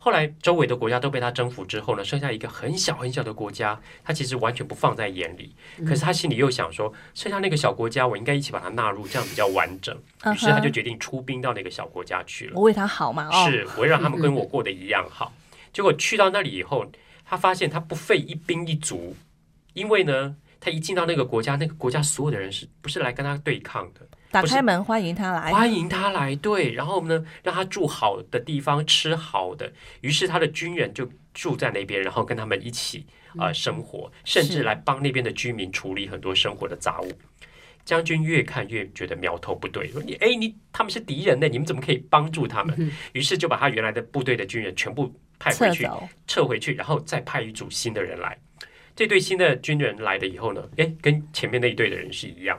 后来，周围的国家都被他征服之后呢，剩下一个很小很小的国家，他其实完全不放在眼里。可是他心里又想说，剩下那个小国家，我应该一起把它纳入，这样比较完整。于是他就决定出兵到那个小国家去了。我为他好嘛？是，我会让他们跟我过得一样好。结果去到那里以后，他发现他不费一兵一卒，因为呢，他一进到那个国家，那个国家所有的人是不是来跟他对抗的？打开门欢迎他来，欢迎他来，对，然后呢，让他住好的地方，吃好的。于是他的军人就住在那边，然后跟他们一起啊生活，甚至来帮那边的居民处理很多生活的杂物。将军越看越觉得苗头不对，说你哎，你他们是敌人呢，你们怎么可以帮助他们？于是就把他原来的部队的军人全部派回去，撤回去，然后再派一组新的人来。这对新的军人来了以后呢，哎，跟前面那一队的人是一样。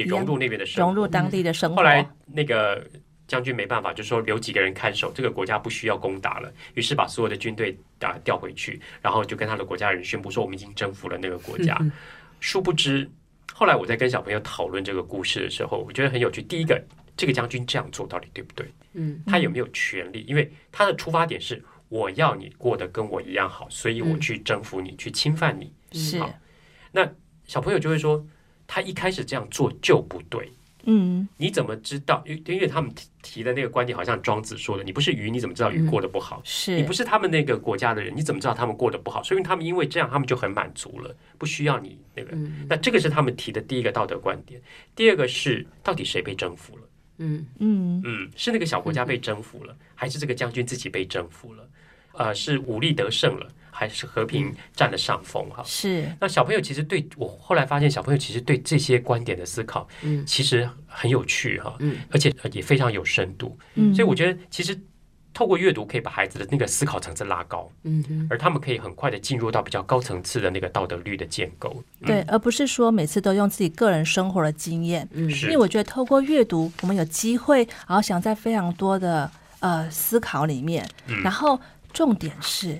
也融入那边的生活，融入当地的生活。后来那个将军没办法，就说留几个人看守这个国家，不需要攻打了。于是把所有的军队打调回去，然后就跟他的国家人宣布说：“我们已经征服了那个国家。”殊不知，后来我在跟小朋友讨论这个故事的时候，我觉得很有趣。第一个，这个将军这样做到底对不对？嗯，他有没有权利？因为他的出发点是我要你过得跟我一样好，所以我去征服你，去侵犯你。是，那小朋友就会说，他一开始这样做就不对。嗯，你怎么知道？因因为他们提提的那个观点，好像庄子说的：“你不是鱼，你怎么知道鱼过得不好？是你不是他们那个国家的人，你怎么知道他们过得不好？所以他们因为这样，他们就很满足了，不需要你那个。那这个是他们提的第一个道德观点。第二个是，到底谁被征服了？嗯嗯嗯，是那个小国家被征服了，还是这个将军自己被征服了？呃，是武力得胜了？还是和平占了上风哈，是。那小朋友其实对我后来发现，小朋友其实对这些观点的思考，嗯，其实很有趣哈，嗯，而且也非常有深度，嗯。所以我觉得，其实透过阅读可以把孩子的那个思考层次拉高，嗯，而他们可以很快的进入到比较高层次的那个道德律的建构，对，而不是说每次都用自己个人生活的经验，嗯，因为我觉得透过阅读，我们有机会，然后想在非常多的呃思考里面，然后重点是。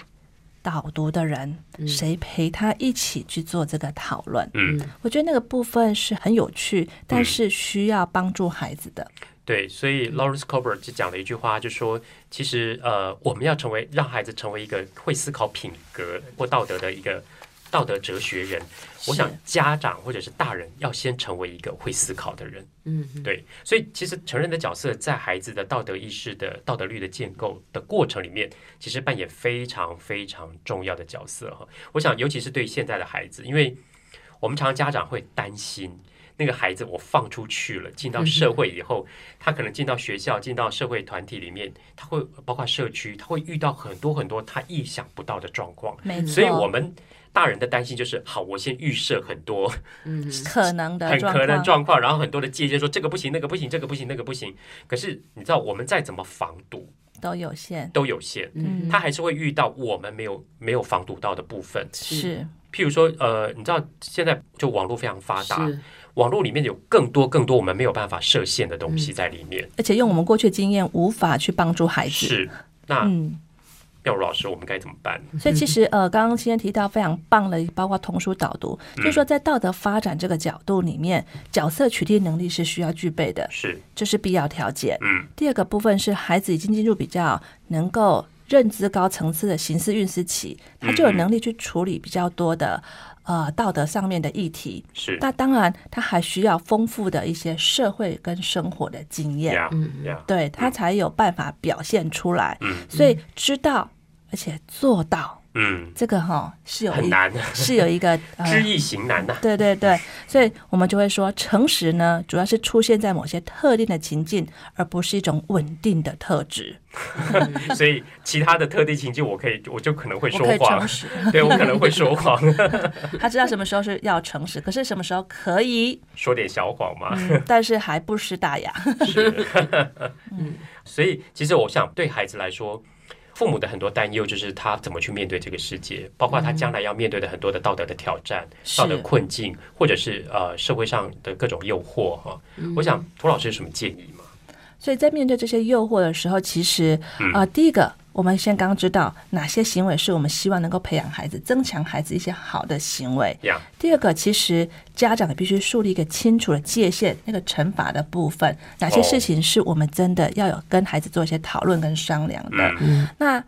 导读的人，谁陪他一起去做这个讨论？嗯，我觉得那个部分是很有趣，但是需要帮助孩子的。对，所以 Lawrence c o b e r 就讲了一句话，就说其实呃，我们要成为让孩子成为一个会思考品格或道德的一个。道德哲学人，我想家长或者是大人要先成为一个会思考的人。嗯，对，所以其实成人的角色在孩子的道德意识的道德律的建构的过程里面，其实扮演非常非常重要的角色哈。我想，尤其是对现在的孩子，因为我们常常家长会担心那个孩子，我放出去了，进到社会以后，他可能进到学校、进到社会团体里面，他会包括社区，他会遇到很多很多他意想不到的状况。所以我们。大人的担心就是，好，我先预设很多 可能的、很可能状况，然后很多的界限，说这个不行，那个不行，这个不行，那个不行。可是你知道，我们再怎么防堵，都有限，都有限。嗯，他还是会遇到我们没有没有防堵到的部分。是，譬如说，呃，你知道现在就网络非常发达，网络里面有更多更多我们没有办法设限的东西在里面，而且用我们过去经验无法去帮助孩子。是，那嗯。妙如老师，我们该怎么办？所以其实呃，刚刚今天提到非常棒的，包括童书导读，就是说在道德发展这个角度里面，角色取缔能力是需要具备的，是这是必要条件。嗯，第二个部分是孩子已经进入比较能够认知高层次的形式运思起，他就有能力去处理比较多的呃道德上面的议题。是，那当然他还需要丰富的一些社会跟生活的经验，嗯，对他才有办法表现出来。嗯，所以知道。而且做到，嗯，这个哈是有很难，是有一个 知易行难呐。对对对，所以我们就会说，诚实呢，主要是出现在某些特定的情境，而不是一种稳定的特质。所以其他的特定情境，我可以，我就可能会说谎，对我可能会说谎。他知道什么时候是要诚实，可是什么时候可以说点小谎嘛？但是还不失大雅。是，嗯，所以其实我想对孩子来说。父母的很多担忧就是他怎么去面对这个世界，包括他将来要面对的很多的道德的挑战、道德困境，或者是呃社会上的各种诱惑哈。我想涂老师有什么建议吗？所以在面对这些诱惑的时候，其实呃第一个。我们先刚知道哪些行为是我们希望能够培养孩子、增强孩子一些好的行为。第二个，其实家长也必须树立一个清楚的界限，那个惩罚的部分，哪些事情是我们真的要有跟孩子做一些讨论跟商量的。那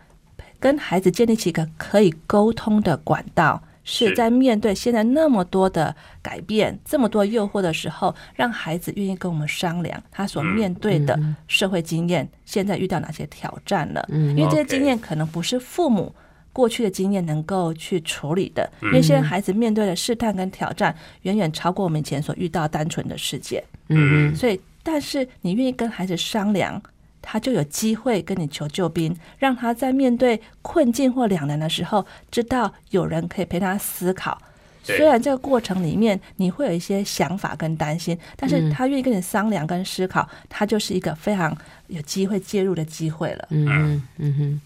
跟孩子建立起一个可以沟通的管道。是在面对现在那么多的改变、这么多诱惑的时候，让孩子愿意跟我们商量他所面对的社会经验，现在遇到哪些挑战了？因为这些经验可能不是父母过去的经验能够去处理的，因为现在孩子面对的试探跟挑战远远超过我们以前所遇到单纯的世界。嗯，所以，但是你愿意跟孩子商量。他就有机会跟你求救兵，让他在面对困境或两难的时候，知道有人可以陪他思考。虽然这个过程里面你会有一些想法跟担心，但是他愿意跟你商量跟思考，他就是一个非常有机会介入的机会了。嗯嗯哼，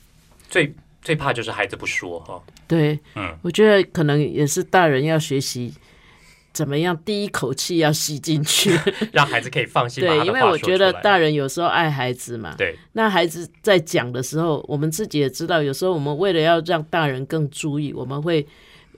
最最怕就是孩子不说哈。对，嗯，我觉得可能也是大人要学习。怎么样？第一口气要吸进去，让孩子可以放心。对，因为我觉得大人有时候爱孩子嘛。对。那孩子在讲的时候，我们自己也知道，有时候我们为了要让大人更注意，我们会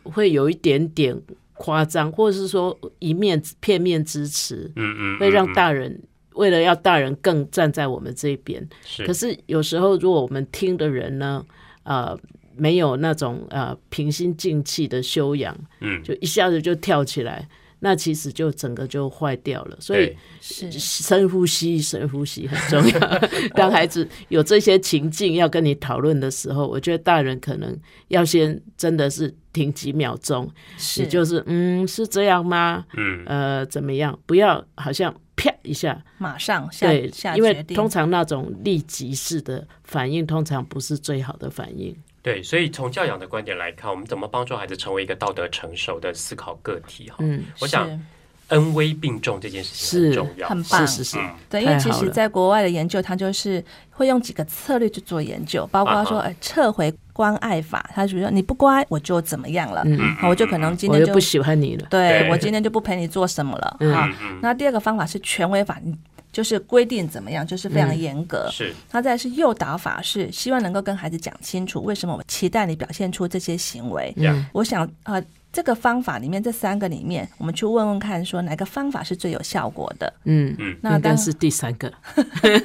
会有一点点夸张，或者是说一面片面支持。嗯嗯。会让大人为了要大人更站在我们这边。是，可是有时候如果我们听的人呢，呃，没有那种呃平心静气的修养，嗯，就一下子就跳起来。那其实就整个就坏掉了，所以是深呼吸，深呼吸很重要。当孩子有这些情境要跟你讨论的时候，我觉得大人可能要先真的是停几秒钟，是就是嗯，是这样吗？嗯，呃，怎么样？不要好像啪一下，马上下对下，因为通常那种立即式的反应，通常不是最好的反应。对，所以从教养的观点来看，我们怎么帮助孩子成为一个道德成熟的思考个体？哈，嗯，我想恩威并重这件事情很是重要，很棒。是是是，嗯。对，因为其实在国外的研究，它就是会用几个策略去做研究，包括说，啊。哈呃，撤回关爱法，他比如说你不乖，我就怎么样了，嗯，好，我就可能今天就不喜欢你了。对对。我今天就不陪你做什么了，嗯。好嗯，嗯，那第二个方法是权威法，你就是规定怎么样，就是非常嗯严格。是那再是诱导法，是希望能够跟孩子讲清楚为什么我期待你表现出这些行为。呀，我想呃，这个方法里面这三个里面，我们去问问看，说哪个方法是最有效果的？嗯嗯那当应该是第三个。对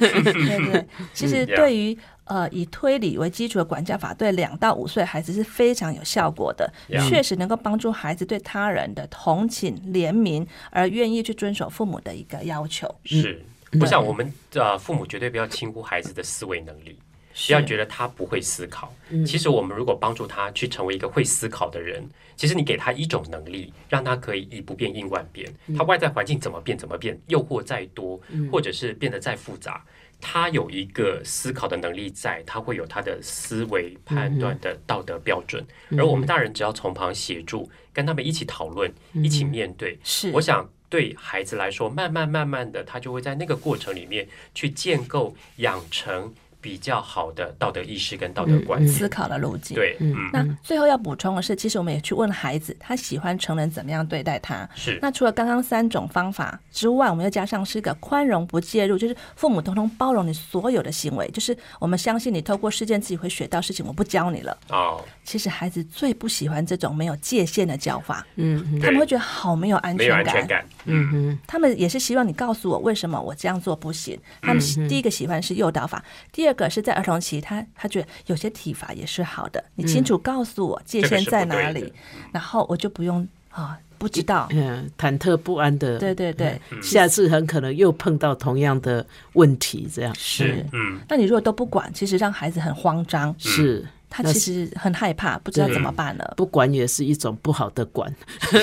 对，其实对于呃以推理为基础的管教法，对两到五岁孩子是非常有效果的确实能够帮助孩子对他人的同情、怜悯，而愿意去遵守父母的一个要求。是。我想我们呃父母绝对不要轻忽孩子的思维能力，不要觉得他不会思考。其实我们如果帮助他去成为一个会思考的人，其实你给他一种能力，让他可以以不变应万变。他外在环境怎么变怎么变，诱惑再多，或者是变得再复杂，他有一个思考的能力在，他会有他的思维判断的道德标准。而我们大人只要从旁协助，跟他们一起讨论，一起面对，是，我想对孩子来说，慢慢慢慢的，他就会在那个过程里面去建构、养成比较好的道德意识跟道德观念。思考的路径。。对，嗯，那最后要补充的是，其实我们也去问孩子，他喜欢成人怎么样对待他。是那除了刚刚三种方法之外，我们又加上是一个宽容不介入，就是父母通通包容你所有的行为，就是我们相信你透过事件自己会学到事情，我不教你了。哦，其实孩子最不喜欢这种没有界限的教法，嗯他们会觉得好没有安没有全感。安全感，嗯哼，他们也是希望你告诉我为什么我这样做不行。他们嗯第一个喜欢是诱导法，第二个是在儿童期，他他觉得有些体罚也是好的，你清楚告诉我界限在哪里，然后我就不用啊不知道。嗯，忐忑不安的，对对对，下次很可能又碰到同样的问题，这样。是。嗯，那你如果都不管，其实让孩子很慌张，是他其实很害怕，不知道怎么办了。不管也是一种不好的管，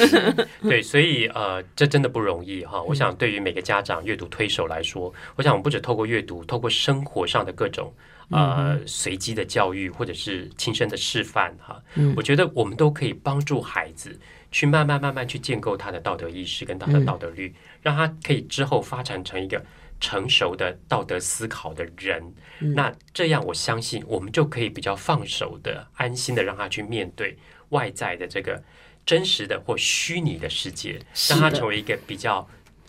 对，所以呃，这真的不容易哈。我想对于每个家长、阅读推手来说，我想我们不止透过阅读，透过生活上的各种。呃，随机的教育或者是亲身的示范哈，我觉得我们都可以帮助孩子去慢慢慢慢去建构他的道德意识跟他的道德律，让他可以之后发展成一个成熟的道德思考的人。那这样我相信我们就可以比较放手的、安心的让他去面对外在的这个真实的或虚拟的世界，让他成为一个比较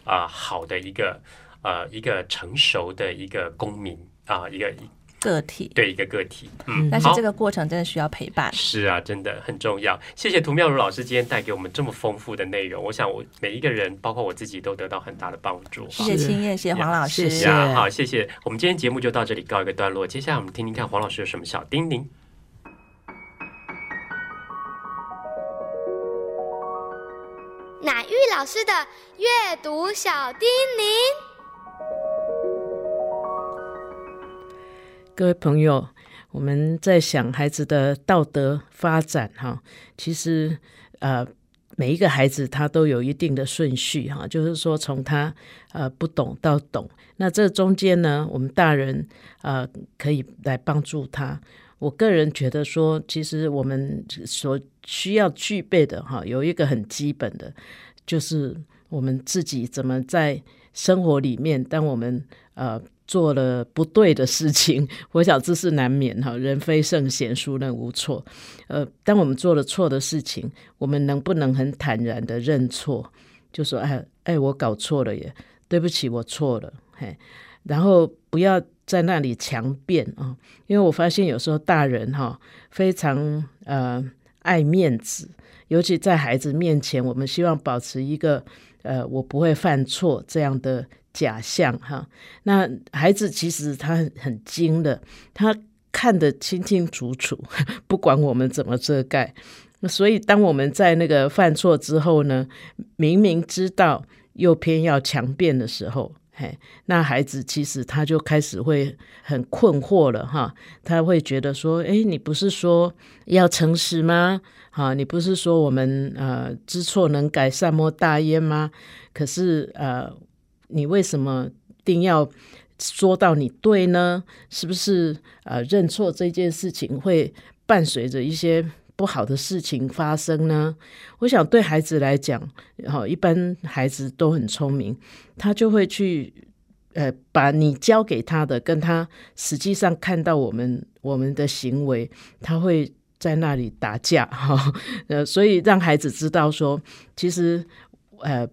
啊、呃好的一个呃一个成熟的一个公民啊、一个个体，对一个个体。嗯，但是好这个过程真的需要陪伴。是啊，真的很重要。谢谢涂妙如老师今天带给我们这么丰富的内容，我想我每一个人，包括我自己，都得到很大的帮助。谢谢青燕，谢谢黄老师，谢谢呀，好，谢谢。我们今天节目就到这里告一个段落，接下来我们听听看黄老师有什么小叮咛。乃玉老师的阅读小叮咛。各位朋友，我们在想孩子的道德发展哈，其实呃每一个孩子他都有一定的顺序哈，就是说从他呃不懂到懂，那这中间呢，我们大人呃可以来帮助他。我个人觉得说，其实我们所需要具备的哈，有一个很基本的，就是我们自己怎么在生活里面，当我们呃做了不对的事情，我想这是难免哈，人非圣贤，孰能无错？呃，当我们做了错的事情，我们能不能很坦然的认错？就说哎哎，我搞错了耶，对不起，我错了，嘿，然后不要在那里强辩啊、因为我发现有时候大人哈、非常呃爱面子，尤其在孩子面前，我们希望保持一个呃，我不会犯错这样的假象哈。那孩子其实他很精的，他看得清清楚楚，不管我们怎么遮盖。所以当我们在那个犯错之后呢，明明知道又偏要强辩的时候。嘿，那孩子其实他就开始会很困惑了哈，他会觉得说，哎，你不是说要诚实吗？哈，你不是说我们呃知错能改善莫大焉吗？可是呃，你为什么定要说到你对呢？是不是呃认错这件事情会伴随着一些？不好的事情发生呢？我想对孩子来讲，好，一般孩子都很聪明，他就会去呃，把你教给他的，跟他实际上看到我们我们的行为，他会在那里打架 哈。呃，所以让孩子知道说，其实呃，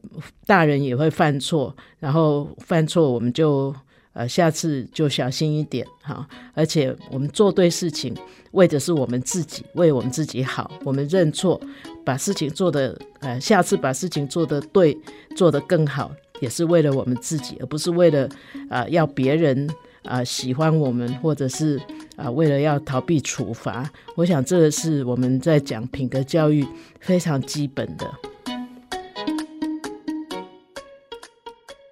大人也会犯错，然后犯错我们就。呃，下次就小心一点哈，而且我们做对事情，为的是我们自己，为我们自己好。我们认错，把事情做的呃，下次把事情做得对，做得更好，也是为了我们自己，而不是为了啊要别人啊喜欢我们，或者是啊为了要逃避处罚。我想这个是我们在讲品格教育非常基本的。